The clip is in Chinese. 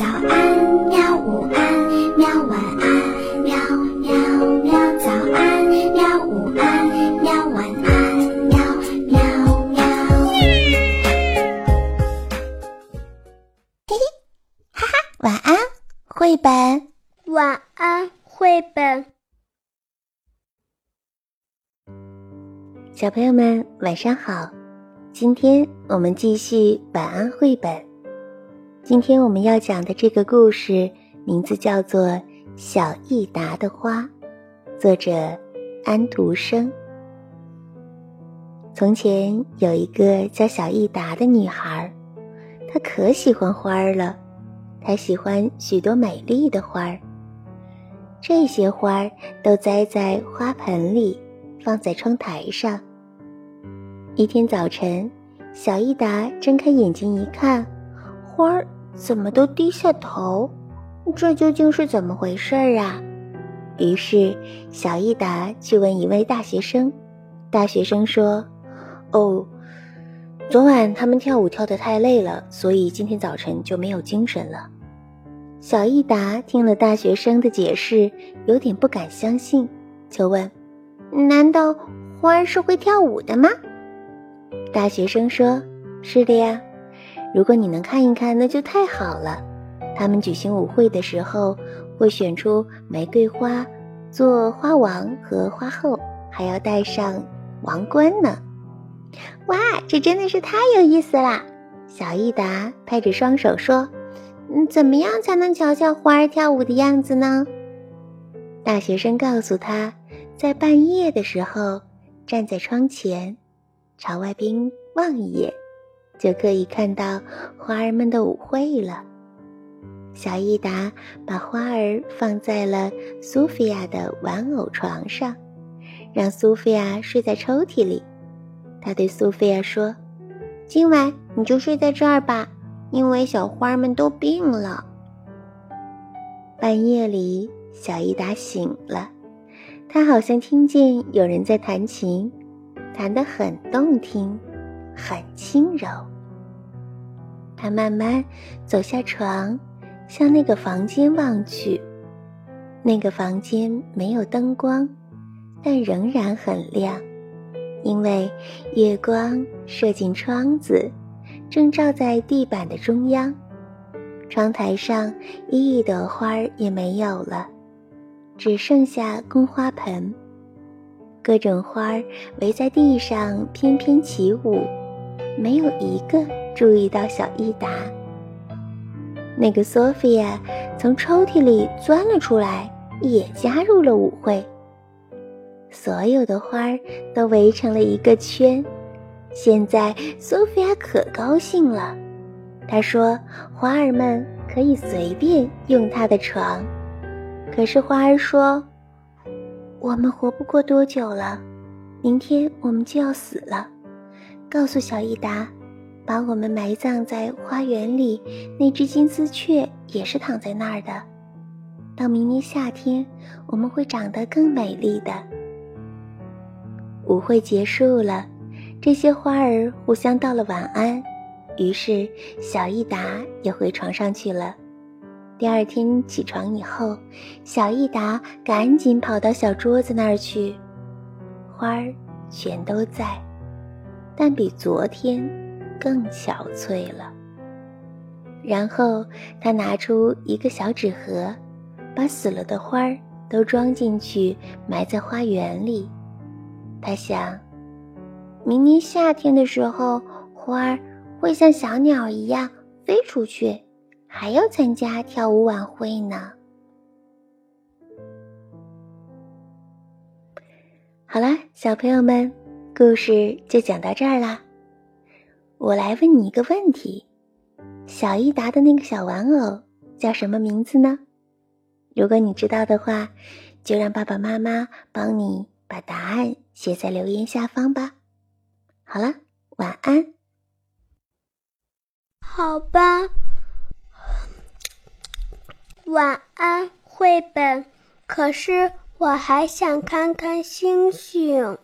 早安，喵！午安，喵！晚安，喵喵喵！早安，喵！午安，喵！晚安，喵喵喵！嘿嘿，哈哈，晚安，绘本。晚安，绘本。小朋友们，晚上好！今天我们继续晚安绘本。今天我们要讲的这个故事名字叫做《小益达的花》，作者安徒生。从前有一个叫小益达的女孩，她可喜欢花儿了。她喜欢许多美丽的花儿，这些花儿都栽在花盆里，放在窗台上。一天早晨，小益达睁开眼睛一看，花儿。怎么都低下头？这究竟是怎么回事啊？于是小益达去问一位大学生。大学生说：“哦，昨晚他们跳舞跳得太累了，所以今天早晨就没有精神了。”小益达听了大学生的解释，有点不敢相信，就问：“难道花儿是会跳舞的吗？”大学生说：“是的呀。”如果你能看一看，那就太好了。他们举行舞会的时候，会选出玫瑰花做花王和花后，还要戴上王冠呢。哇，这真的是太有意思啦！小益达拍着双手说：“嗯，怎么样才能瞧瞧花儿跳舞的样子呢？”大学生告诉他，在半夜的时候，站在窗前，朝外边望一眼。就可以看到花儿们的舞会了。小益达把花儿放在了苏菲亚的玩偶床上，让苏菲亚睡在抽屉里。他对苏菲亚说：“今晚你就睡在这儿吧，因为小花们都病了。”半夜里，小益达醒了，他好像听见有人在弹琴，弹得很动听。很轻柔。他慢慢走下床，向那个房间望去。那个房间没有灯光，但仍然很亮，因为月光射进窗子，正照在地板的中央。窗台上一朵花儿也没有了，只剩下空花盆。各种花儿围在地上翩翩起舞。没有一个注意到小益达。那个索菲亚从抽屉里钻了出来，也加入了舞会。所有的花儿都围成了一个圈。现在索菲亚可高兴了，她说：“花儿们可以随便用她的床。”可是花儿说：“我们活不过多久了，明天我们就要死了。”告诉小益达，把我们埋葬在花园里。那只金丝雀也是躺在那儿的。到明年夏天，我们会长得更美丽的。舞会结束了，这些花儿互相道了晚安，于是小益达也回床上去了。第二天起床以后，小益达赶紧跑到小桌子那儿去，花儿全都在。但比昨天更憔悴了。然后他拿出一个小纸盒，把死了的花儿都装进去，埋在花园里。他想，明年夏天的时候，花儿会像小鸟一样飞出去，还要参加跳舞晚会呢。好了，小朋友们。故事就讲到这儿啦。我来问你一个问题：小益达的那个小玩偶叫什么名字呢？如果你知道的话，就让爸爸妈妈帮你把答案写在留言下方吧。好了，晚安。好吧，晚安，绘本。可是我还想看看星星。